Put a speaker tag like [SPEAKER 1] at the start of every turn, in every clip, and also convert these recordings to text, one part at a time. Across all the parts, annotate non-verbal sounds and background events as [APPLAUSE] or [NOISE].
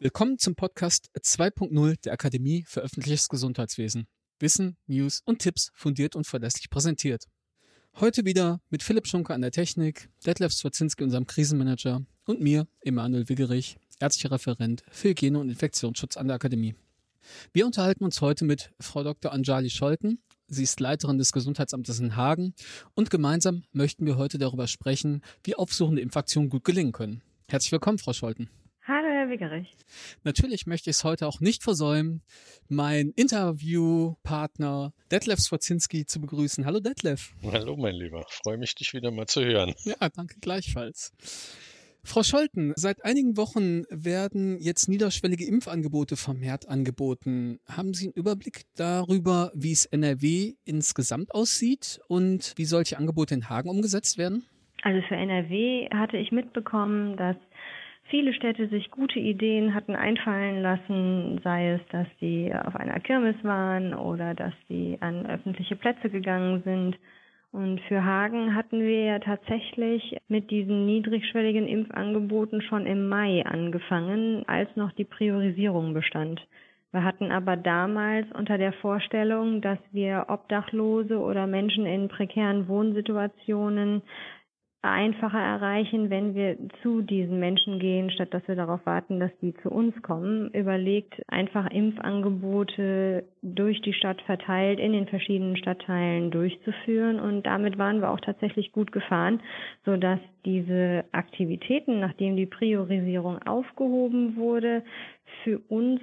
[SPEAKER 1] Willkommen zum Podcast 2.0 der Akademie für öffentliches Gesundheitswesen. Wissen, News und Tipps fundiert und verlässlich präsentiert. Heute wieder mit Philipp Schunke an der Technik, Detlef Swazinski, unserem Krisenmanager und mir, Emanuel Wiggerich, ärztlicher Referent für Hygiene und Infektionsschutz an der Akademie. Wir unterhalten uns heute mit Frau Dr. Anjali Scholten. Sie ist Leiterin des Gesundheitsamtes in Hagen und gemeinsam möchten wir heute darüber sprechen, wie aufsuchende Infektionen gut gelingen können. Herzlich willkommen, Frau Scholten.
[SPEAKER 2] Herr.
[SPEAKER 1] Natürlich möchte ich es heute auch nicht versäumen, meinen Interviewpartner Detlef Swazinski zu begrüßen. Hallo Detlef.
[SPEAKER 3] Hallo mein Lieber, freue mich, dich wieder mal zu hören.
[SPEAKER 1] Ja, danke gleichfalls. Frau Scholten, seit einigen Wochen werden jetzt niederschwellige Impfangebote vermehrt angeboten. Haben Sie einen Überblick darüber, wie es NRW insgesamt aussieht und wie solche Angebote in Hagen umgesetzt werden?
[SPEAKER 2] Also für NRW hatte ich mitbekommen, dass viele Städte sich gute Ideen hatten einfallen lassen, sei es, dass sie auf einer Kirmes waren oder dass sie an öffentliche Plätze gegangen sind. Und für Hagen hatten wir ja tatsächlich mit diesen niedrigschwelligen Impfangeboten schon im Mai angefangen, als noch die Priorisierung bestand. Wir hatten aber damals unter der Vorstellung, dass wir Obdachlose oder Menschen in prekären Wohnsituationen einfacher erreichen, wenn wir zu diesen Menschen gehen, statt dass wir darauf warten, dass die zu uns kommen. Überlegt, einfach Impfangebote durch die Stadt verteilt in den verschiedenen Stadtteilen durchzuführen. Und damit waren wir auch tatsächlich gut gefahren, sodass diese Aktivitäten, nachdem die Priorisierung aufgehoben wurde, für uns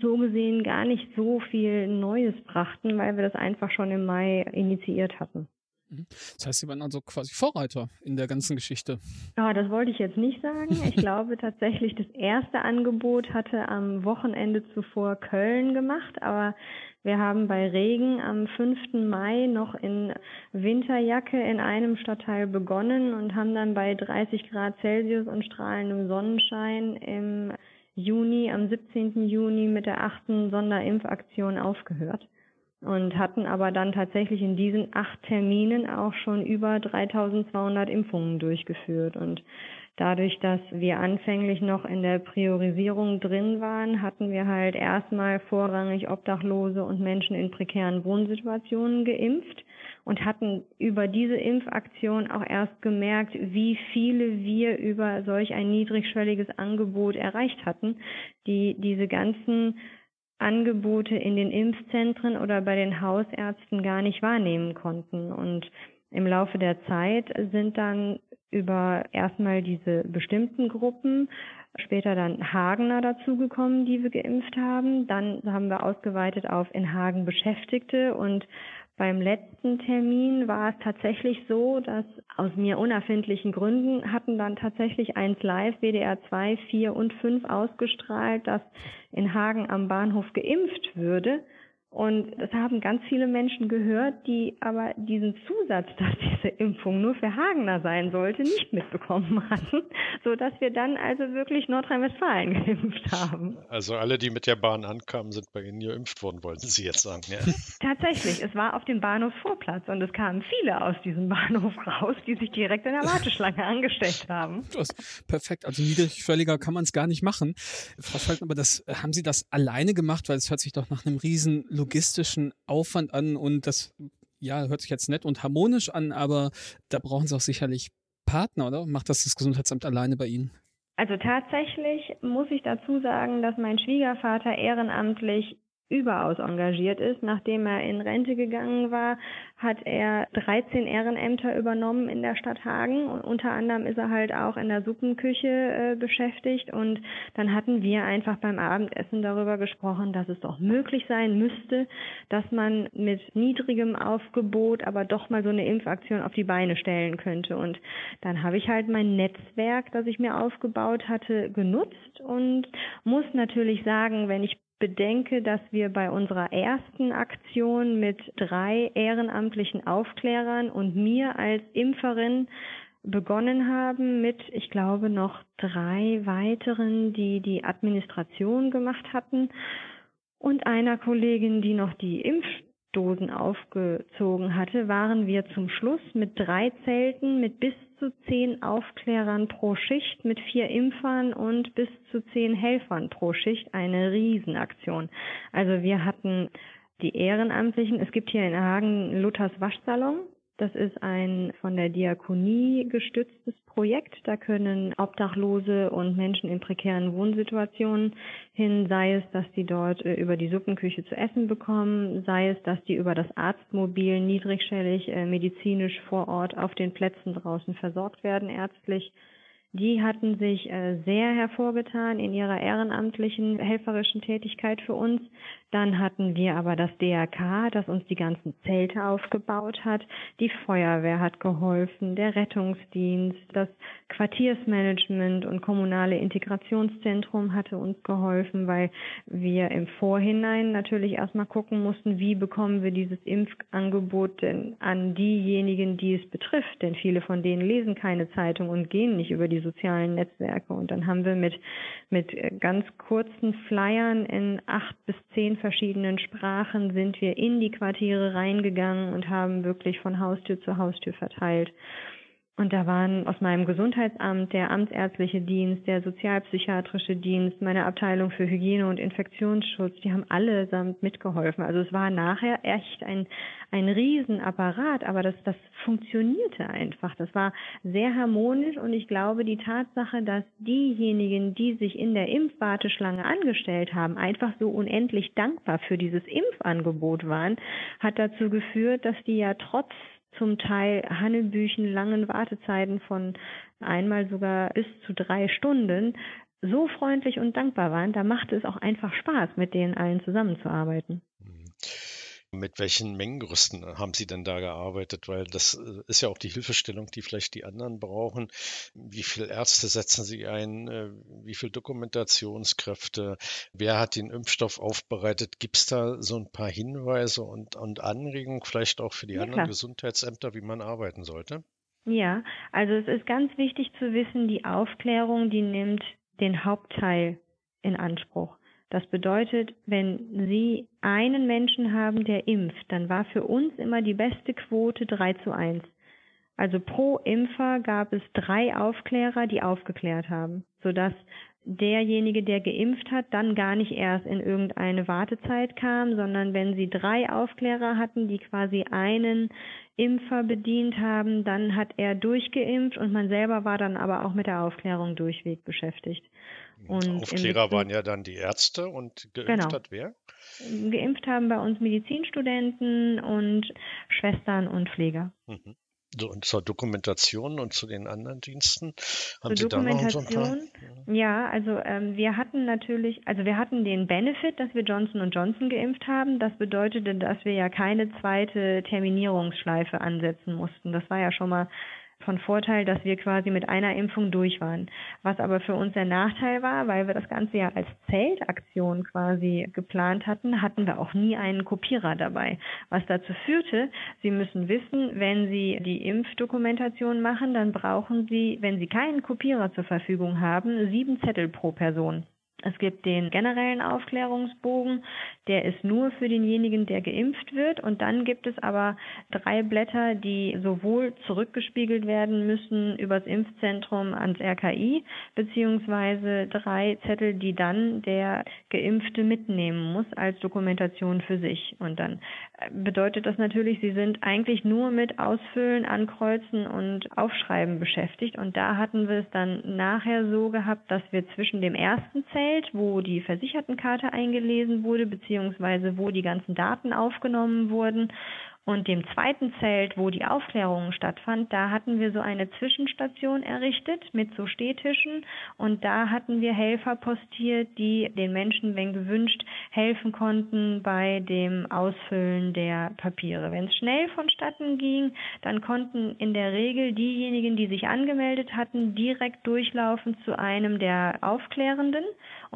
[SPEAKER 2] so gesehen gar nicht so viel Neues brachten, weil wir das einfach schon im Mai initiiert hatten.
[SPEAKER 1] Mhm. Das heißt, Sie waren also quasi Vorreiter in der ganzen Geschichte.
[SPEAKER 2] Ja, das wollte ich jetzt nicht sagen. Ich [LAUGHS] glaube tatsächlich, das erste Angebot hatte am Wochenende zuvor Köln gemacht, aber wir haben bei Regen am 5. Mai noch in Winterjacke in einem Stadtteil begonnen und haben dann bei 30 Grad Celsius und strahlendem Sonnenschein im Juni, am 17. Juni mit der achten Sonderimpfaktion aufgehört und hatten aber dann tatsächlich in diesen acht Terminen auch schon über 3200 Impfungen durchgeführt. Und dadurch, dass wir anfänglich noch in der Priorisierung drin waren, hatten wir halt erstmal vorrangig Obdachlose und Menschen in prekären Wohnsituationen geimpft und hatten über diese Impfaktion auch erst gemerkt, wie viele wir über solch ein niedrigschwelliges Angebot erreicht hatten, die diese ganzen Angebote in den Impfzentren oder bei den Hausärzten gar nicht wahrnehmen konnten. Und im Laufe der Zeit sind dann über erstmal diese bestimmten Gruppen, später dann Hagener dazugekommen, die wir geimpft haben. Dann haben wir ausgeweitet auf in Hagen Beschäftigte und beim letzten Termin war es tatsächlich so, dass aus mir unerfindlichen Gründen hatten dann tatsächlich eins live, WDR 2, 4 und 5 ausgestrahlt, dass in Hagen am Bahnhof geimpft würde. Und das haben ganz viele Menschen gehört, die aber diesen Zusatz, [LAUGHS] dass diese Impfung nur für Hagener sein sollte, nicht mitbekommen hatten, [LAUGHS] so dass wir dann also wirklich Nordrhein-Westfalen [LAUGHS] geimpft haben.
[SPEAKER 3] Also alle, die mit der Bahn ankamen, sind bei Ihnen geimpft worden, wollten Sie jetzt sagen. Ja.
[SPEAKER 2] Tatsächlich, es war auf dem Bahnhofsvorplatz und es kamen viele aus diesem Bahnhof raus, die sich direkt in der Warteschlange angestellt haben.
[SPEAKER 1] Das, perfekt, also niedrigschwelliger kann man es gar nicht machen. Frau Scholten, aber das haben Sie das alleine gemacht, weil es hört sich doch nach einem riesen logistischen Aufwand an und das ja, hört sich jetzt nett und harmonisch an, aber da brauchen Sie auch sicherlich Partner, oder? Macht das das Gesundheitsamt alleine bei Ihnen?
[SPEAKER 2] Also tatsächlich muss ich dazu sagen, dass mein Schwiegervater ehrenamtlich überaus engagiert ist. Nachdem er in Rente gegangen war, hat er 13 Ehrenämter übernommen in der Stadt Hagen. Und unter anderem ist er halt auch in der Suppenküche äh, beschäftigt. Und dann hatten wir einfach beim Abendessen darüber gesprochen, dass es doch möglich sein müsste, dass man mit niedrigem Aufgebot aber doch mal so eine Impfaktion auf die Beine stellen könnte. Und dann habe ich halt mein Netzwerk, das ich mir aufgebaut hatte, genutzt und muss natürlich sagen, wenn ich bedenke, dass wir bei unserer ersten Aktion mit drei ehrenamtlichen Aufklärern und mir als Impferin begonnen haben mit, ich glaube, noch drei weiteren, die die Administration gemacht hatten und einer Kollegin, die noch die Impfdosen aufgezogen hatte, waren wir zum Schluss mit drei Zelten mit bis zu zehn Aufklärern pro Schicht mit vier Impfern und bis zu zehn Helfern pro Schicht eine Riesenaktion. Also wir hatten die Ehrenamtlichen. Es gibt hier in Hagen Luthers Waschsalon. Das ist ein von der Diakonie gestütztes Projekt. Da können Obdachlose und Menschen in prekären Wohnsituationen hin, sei es, dass die dort äh, über die Suppenküche zu essen bekommen, sei es, dass die über das Arztmobil niedrigschwellig äh, medizinisch vor Ort auf den Plätzen draußen versorgt werden, ärztlich die hatten sich äh, sehr hervorgetan in ihrer ehrenamtlichen helferischen Tätigkeit für uns. Dann hatten wir aber das DRK, das uns die ganzen Zelte aufgebaut hat. Die Feuerwehr hat geholfen, der Rettungsdienst, das Quartiersmanagement und kommunale Integrationszentrum hatte uns geholfen, weil wir im Vorhinein natürlich erstmal gucken mussten, wie bekommen wir dieses Impfangebot denn an diejenigen, die es betrifft. Denn viele von denen lesen keine Zeitung und gehen nicht über die sozialen Netzwerke. Und dann haben wir mit, mit ganz kurzen Flyern in acht bis zehn verschiedenen Sprachen sind wir in die Quartiere reingegangen und haben wirklich von Haustür zu Haustür verteilt. Und da waren aus meinem Gesundheitsamt der amtsärztliche Dienst, der sozialpsychiatrische Dienst, meine Abteilung für Hygiene und Infektionsschutz, die haben allesamt mitgeholfen. Also es war nachher echt ein, ein Riesenapparat, aber das, das funktionierte einfach. Das war sehr harmonisch und ich glaube, die Tatsache, dass diejenigen, die sich in der Impfwarteschlange angestellt haben, einfach so unendlich dankbar für dieses Impfangebot waren, hat dazu geführt, dass die ja trotz zum Teil Hanebüchen langen Wartezeiten von einmal sogar bis zu drei Stunden so freundlich und dankbar waren, da machte es auch einfach Spaß, mit denen allen zusammenzuarbeiten.
[SPEAKER 3] Mit welchen Mengengerüsten haben Sie denn da gearbeitet? Weil das äh, ist ja auch die Hilfestellung, die vielleicht die anderen brauchen. Wie viele Ärzte setzen Sie ein? Äh, wie viele Dokumentationskräfte? Wer hat den Impfstoff aufbereitet? Gibt es da so ein paar Hinweise und, und Anregungen vielleicht auch für die ja, anderen klar. Gesundheitsämter, wie man arbeiten sollte?
[SPEAKER 2] Ja, also es ist ganz wichtig zu wissen, die Aufklärung, die nimmt den Hauptteil in Anspruch. Das bedeutet, wenn Sie einen Menschen haben, der impft, dann war für uns immer die beste Quote 3 zu 1. Also pro Impfer gab es drei Aufklärer, die aufgeklärt haben, sodass derjenige, der geimpft hat, dann gar nicht erst in irgendeine Wartezeit kam, sondern wenn sie drei Aufklärer hatten, die quasi einen Impfer bedient haben, dann hat er durchgeimpft und man selber war dann aber auch mit der Aufklärung durchweg beschäftigt.
[SPEAKER 3] Und Aufklärer waren ja dann die Ärzte und geimpft genau. hat wer?
[SPEAKER 2] Geimpft haben bei uns Medizinstudenten und Schwestern und Pfleger. Mhm.
[SPEAKER 3] So, und zur Dokumentation und zu den anderen Diensten
[SPEAKER 2] haben zur Sie da noch so? Ja, also ähm, wir hatten natürlich, also wir hatten den Benefit, dass wir Johnson Johnson geimpft haben. Das bedeutete, dass wir ja keine zweite Terminierungsschleife ansetzen mussten. Das war ja schon mal von Vorteil, dass wir quasi mit einer Impfung durch waren. Was aber für uns der Nachteil war, weil wir das Ganze ja als Zeltaktion quasi geplant hatten, hatten wir auch nie einen Kopierer dabei. Was dazu führte, Sie müssen wissen, wenn Sie die Impfdokumentation machen, dann brauchen Sie, wenn Sie keinen Kopierer zur Verfügung haben, sieben Zettel pro Person. Es gibt den generellen Aufklärungsbogen, der ist nur für denjenigen, der geimpft wird. Und dann gibt es aber drei Blätter, die sowohl zurückgespiegelt werden müssen übers Impfzentrum ans RKI, beziehungsweise drei Zettel, die dann der Geimpfte mitnehmen muss als Dokumentation für sich. Und dann äh, bedeutet das natürlich, sie sind eigentlich nur mit Ausfüllen, Ankreuzen und Aufschreiben beschäftigt. Und da hatten wir es dann nachher so gehabt, dass wir zwischen dem ersten Zelt Feld, wo die Versichertenkarte eingelesen wurde, beziehungsweise wo die ganzen Daten aufgenommen wurden und dem zweiten Zelt, wo die Aufklärung stattfand, da hatten wir so eine Zwischenstation errichtet mit so Stehtischen und da hatten wir Helfer postiert, die den Menschen, wenn gewünscht, helfen konnten bei dem Ausfüllen der Papiere. Wenn es schnell vonstatten ging, dann konnten in der Regel diejenigen, die sich angemeldet hatten, direkt durchlaufen zu einem der Aufklärenden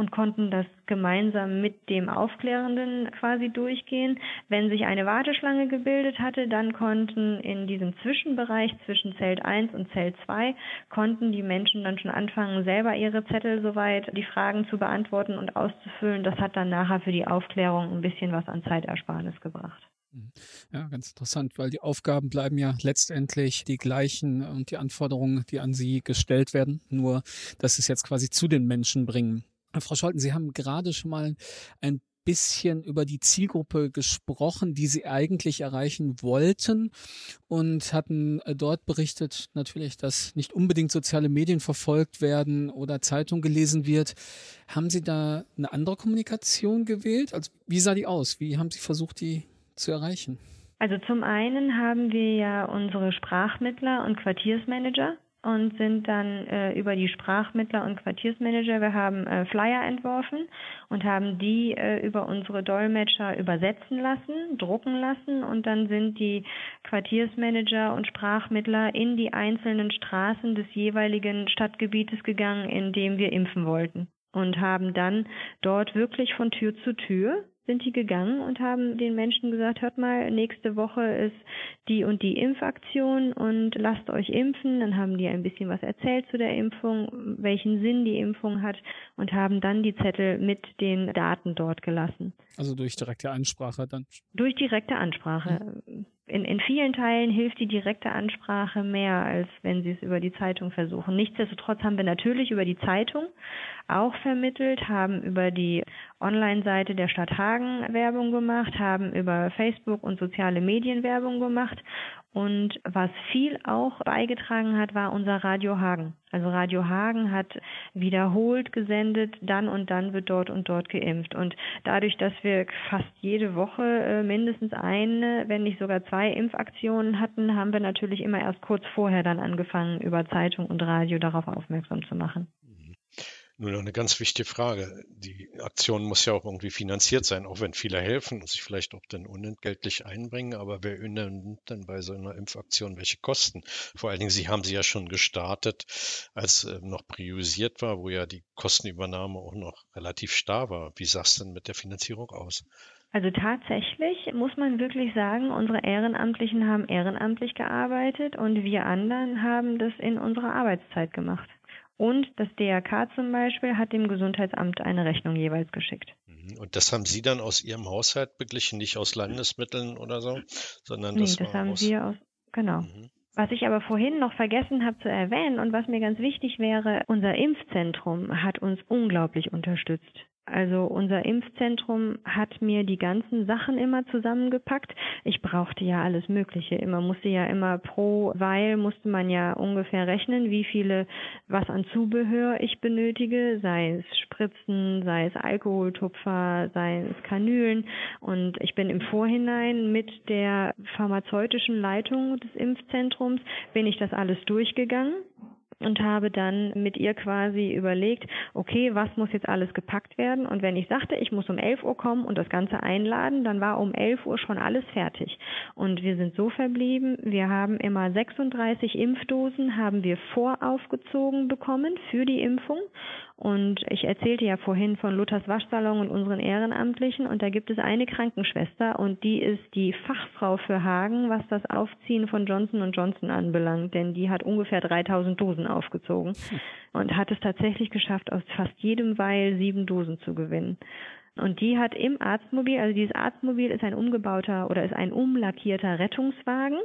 [SPEAKER 2] und konnten das gemeinsam mit dem Aufklärenden quasi durchgehen. Wenn sich eine Warteschlange gebildet hatte, dann konnten in diesem Zwischenbereich zwischen Zelt 1 und Zelt 2 konnten die Menschen dann schon anfangen, selber ihre Zettel soweit die Fragen zu beantworten und auszufüllen. Das hat dann nachher für die Aufklärung ein bisschen was an Zeitersparnis gebracht.
[SPEAKER 1] Mhm. Ja, ganz interessant, weil die Aufgaben bleiben ja letztendlich die gleichen und die Anforderungen, die an Sie gestellt werden, nur dass es jetzt quasi zu den Menschen bringen. Frau Scholten, Sie haben gerade schon mal ein bisschen über die Zielgruppe gesprochen, die Sie eigentlich erreichen wollten und hatten äh, dort berichtet natürlich, dass nicht unbedingt soziale Medien verfolgt werden oder Zeitung gelesen wird. Haben Sie da eine andere Kommunikation gewählt? Also wie sah die aus? Wie haben Sie versucht, die zu erreichen?
[SPEAKER 2] Also zum einen haben wir ja unsere Sprachmittler und Quartiersmanager und sind dann äh, über die Sprachmittler und Quartiersmanager, wir haben äh, Flyer entworfen und haben die äh, über unsere Dolmetscher übersetzen lassen, drucken lassen. Und dann sind die Quartiersmanager und Sprachmittler in die einzelnen Straßen des jeweiligen Stadtgebietes gegangen, in dem wir impfen wollten. Und haben dann dort wirklich von Tür zu Tür sind die gegangen und haben den Menschen gesagt, hört mal, nächste Woche ist die und die Impfaktion und lasst euch impfen. Dann haben die ein bisschen was erzählt zu der Impfung, welchen Sinn die Impfung hat und haben dann die Zettel mit den Daten dort gelassen.
[SPEAKER 1] Also durch direkte Ansprache dann?
[SPEAKER 2] Durch direkte Ansprache. Mhm in, in vielen Teilen hilft die direkte Ansprache mehr, als wenn Sie es über die Zeitung versuchen. Nichtsdestotrotz haben wir natürlich über die Zeitung auch vermittelt, haben über die Online-Seite der Stadt Hagen Werbung gemacht, haben über Facebook und soziale Medien Werbung gemacht und was viel auch beigetragen hat, war unser Radio Hagen. Also Radio Hagen hat wiederholt gesendet, dann und dann wird dort und dort geimpft. Und dadurch, dass wir fast jede Woche äh, mindestens eine, wenn nicht sogar zwei Impfaktionen hatten, haben wir natürlich immer erst kurz vorher dann angefangen, über Zeitung und Radio darauf aufmerksam zu machen.
[SPEAKER 3] Nur noch eine ganz wichtige Frage. Die Aktion muss ja auch irgendwie finanziert sein, auch wenn viele helfen und sich vielleicht auch dann unentgeltlich einbringen. Aber wer nimmt denn bei so einer Impfaktion welche Kosten? Vor allen Dingen, Sie haben sie ja schon gestartet, als äh, noch priorisiert war, wo ja die Kostenübernahme auch noch relativ starr war. Wie sah es denn mit der Finanzierung aus?
[SPEAKER 2] Also tatsächlich muss man wirklich sagen, unsere Ehrenamtlichen haben ehrenamtlich gearbeitet und wir anderen haben das in unserer Arbeitszeit gemacht. Und das DRK zum Beispiel hat dem Gesundheitsamt eine Rechnung jeweils geschickt.
[SPEAKER 3] Mhm. Und das haben Sie dann aus Ihrem Haushalt beglichen, nicht aus Landesmitteln oder so, sondern
[SPEAKER 2] nee,
[SPEAKER 3] das,
[SPEAKER 2] das haben aus... wir aus, genau. Mhm. Was ich aber vorhin noch vergessen habe zu erwähnen und was mir ganz wichtig wäre, unser Impfzentrum hat uns unglaublich unterstützt. Also unser Impfzentrum hat mir die ganzen Sachen immer zusammengepackt. Ich brauchte ja alles Mögliche. Immer musste ja immer pro Weil musste man ja ungefähr rechnen, wie viele, was an Zubehör ich benötige, sei es Spritzen, sei es Alkoholtupfer, sei es Kanülen. Und ich bin im Vorhinein mit der pharmazeutischen Leitung des Impfzentrums, bin ich das alles durchgegangen und habe dann mit ihr quasi überlegt, okay, was muss jetzt alles gepackt werden? Und wenn ich sagte, ich muss um 11 Uhr kommen und das Ganze einladen, dann war um 11 Uhr schon alles fertig. Und wir sind so verblieben, wir haben immer 36 Impfdosen, haben wir voraufgezogen bekommen für die Impfung und ich erzählte ja vorhin von Luthers Waschsalon und unseren Ehrenamtlichen. Und da gibt es eine Krankenschwester und die ist die Fachfrau für Hagen, was das Aufziehen von Johnson Johnson anbelangt. Denn die hat ungefähr 3000 Dosen aufgezogen und hat es tatsächlich geschafft, aus fast jedem Weil sieben Dosen zu gewinnen. Und die hat im Arztmobil, also dieses Arztmobil ist ein umgebauter oder ist ein umlackierter Rettungswagen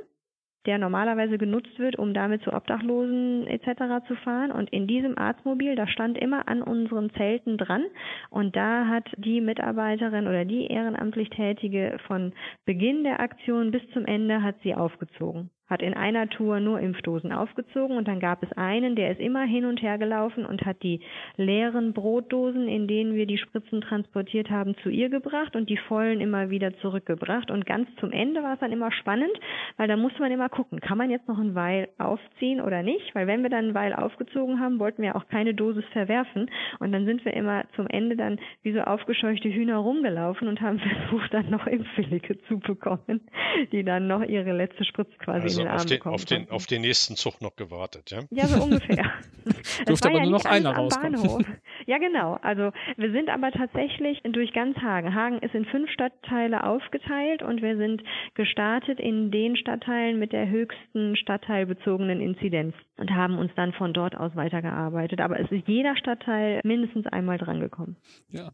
[SPEAKER 2] der normalerweise genutzt wird, um damit zu Obdachlosen etc. zu fahren. Und in diesem Arztmobil, da stand immer an unseren Zelten dran. Und da hat die Mitarbeiterin oder die ehrenamtlich Tätige von Beginn der Aktion bis zum Ende hat sie aufgezogen hat in einer Tour nur Impfdosen aufgezogen und dann gab es einen, der ist immer hin und her gelaufen und hat die leeren Brotdosen, in denen wir die Spritzen transportiert haben, zu ihr gebracht und die vollen immer wieder zurückgebracht. Und ganz zum Ende war es dann immer spannend, weil da musste man immer gucken, kann man jetzt noch ein Weil aufziehen oder nicht? Weil wenn wir dann ein Weil aufgezogen haben, wollten wir auch keine Dosis verwerfen. Und dann sind wir immer zum Ende dann wie so aufgescheuchte Hühner rumgelaufen und haben [LAUGHS] versucht, dann noch Impfwillige zu bekommen, die dann noch ihre letzte Spritze quasi
[SPEAKER 3] also auf den, auf, den, auf den nächsten Zug noch gewartet, ja?
[SPEAKER 2] Ja, so ungefähr. [LAUGHS]
[SPEAKER 1] Durfte aber ja nur noch einer rauskommen. [LAUGHS]
[SPEAKER 2] Ja, genau. Also wir sind aber tatsächlich durch ganz Hagen. Hagen ist in fünf Stadtteile aufgeteilt und wir sind gestartet in den Stadtteilen mit der höchsten stadtteilbezogenen Inzidenz und haben uns dann von dort aus weitergearbeitet. Aber es ist jeder Stadtteil mindestens einmal drangekommen.
[SPEAKER 1] Ja.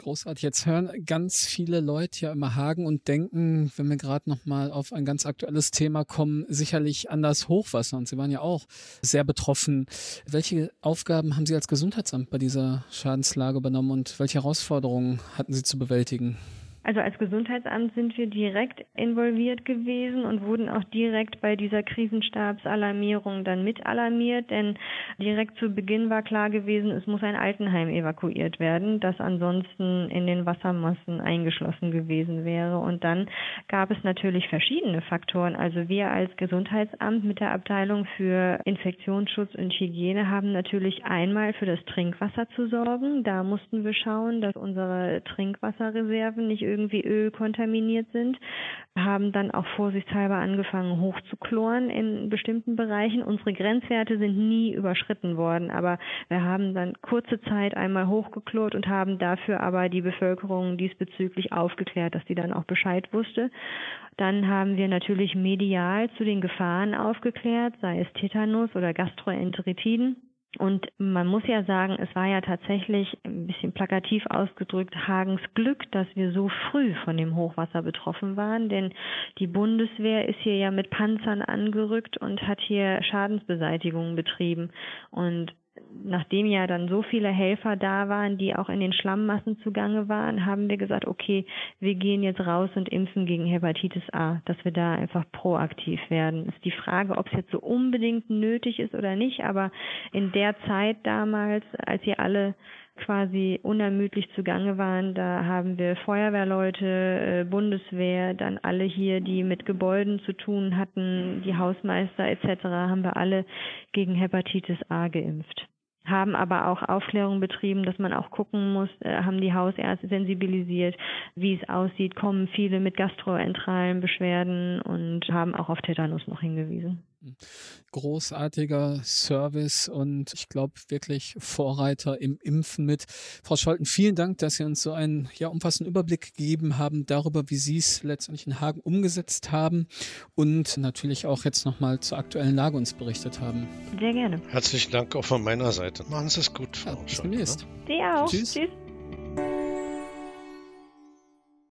[SPEAKER 1] Großartig. Jetzt hören ganz viele Leute ja immer Hagen und denken, wenn wir gerade noch mal auf ein ganz aktuelles Thema kommen, sicherlich an das Hochwasser. Und Sie waren ja auch sehr betroffen. Welche Aufgaben haben Sie als Gesundheitsamt bei dieser Schadenslage übernommen und welche Herausforderungen hatten Sie zu bewältigen?
[SPEAKER 2] Also als Gesundheitsamt sind wir direkt involviert gewesen und wurden auch direkt bei dieser Krisenstabsalarmierung dann mit alarmiert, denn direkt zu Beginn war klar gewesen, es muss ein Altenheim evakuiert werden, das ansonsten in den Wassermassen eingeschlossen gewesen wäre. Und dann gab es natürlich verschiedene Faktoren. Also wir als Gesundheitsamt mit der Abteilung für Infektionsschutz und Hygiene haben natürlich einmal für das Trinkwasser zu sorgen. Da mussten wir schauen, dass unsere Trinkwasserreserven nicht irgendwie irgendwie Öl kontaminiert sind, haben dann auch vorsichtshalber angefangen hochzukloren in bestimmten Bereichen. Unsere Grenzwerte sind nie überschritten worden, aber wir haben dann kurze Zeit einmal hochgeklort und haben dafür aber die Bevölkerung diesbezüglich aufgeklärt, dass die dann auch Bescheid wusste. Dann haben wir natürlich medial zu den Gefahren aufgeklärt, sei es Tetanus oder Gastroenteritiden. Und man muss ja sagen, es war ja tatsächlich ein bisschen plakativ ausgedrückt Hagens Glück, dass wir so früh von dem Hochwasser betroffen waren, denn die Bundeswehr ist hier ja mit Panzern angerückt und hat hier Schadensbeseitigungen betrieben. Und nachdem ja dann so viele Helfer da waren, die auch in den Schlammmassen zugange waren, haben wir gesagt, okay, wir gehen jetzt raus und impfen gegen Hepatitis A, dass wir da einfach proaktiv werden. Ist die Frage, ob es jetzt so unbedingt nötig ist oder nicht, aber in der Zeit damals, als ihr alle quasi unermüdlich zugange waren. Da haben wir Feuerwehrleute, äh, Bundeswehr, dann alle hier, die mit Gebäuden zu tun hatten, die Hausmeister etc., haben wir alle gegen Hepatitis A geimpft haben aber auch Aufklärung betrieben, dass man auch gucken muss, äh, haben die Hausärzte sensibilisiert, wie es aussieht, kommen viele mit gastroenteralen Beschwerden und haben auch auf Tetanus noch hingewiesen
[SPEAKER 1] großartiger Service und ich glaube wirklich Vorreiter im Impfen mit. Frau Scholten, vielen Dank, dass Sie uns so einen ja, umfassenden Überblick gegeben haben darüber, wie Sie es letztendlich in Hagen umgesetzt haben und natürlich auch jetzt nochmal zur aktuellen Lage uns berichtet haben.
[SPEAKER 2] Sehr gerne.
[SPEAKER 3] Herzlichen Dank auch von meiner Seite. Machen Sie es gut,
[SPEAKER 1] Frau ja, bis Scholten. Bis demnächst.
[SPEAKER 2] Sie auch. Tschüss. Tschüss.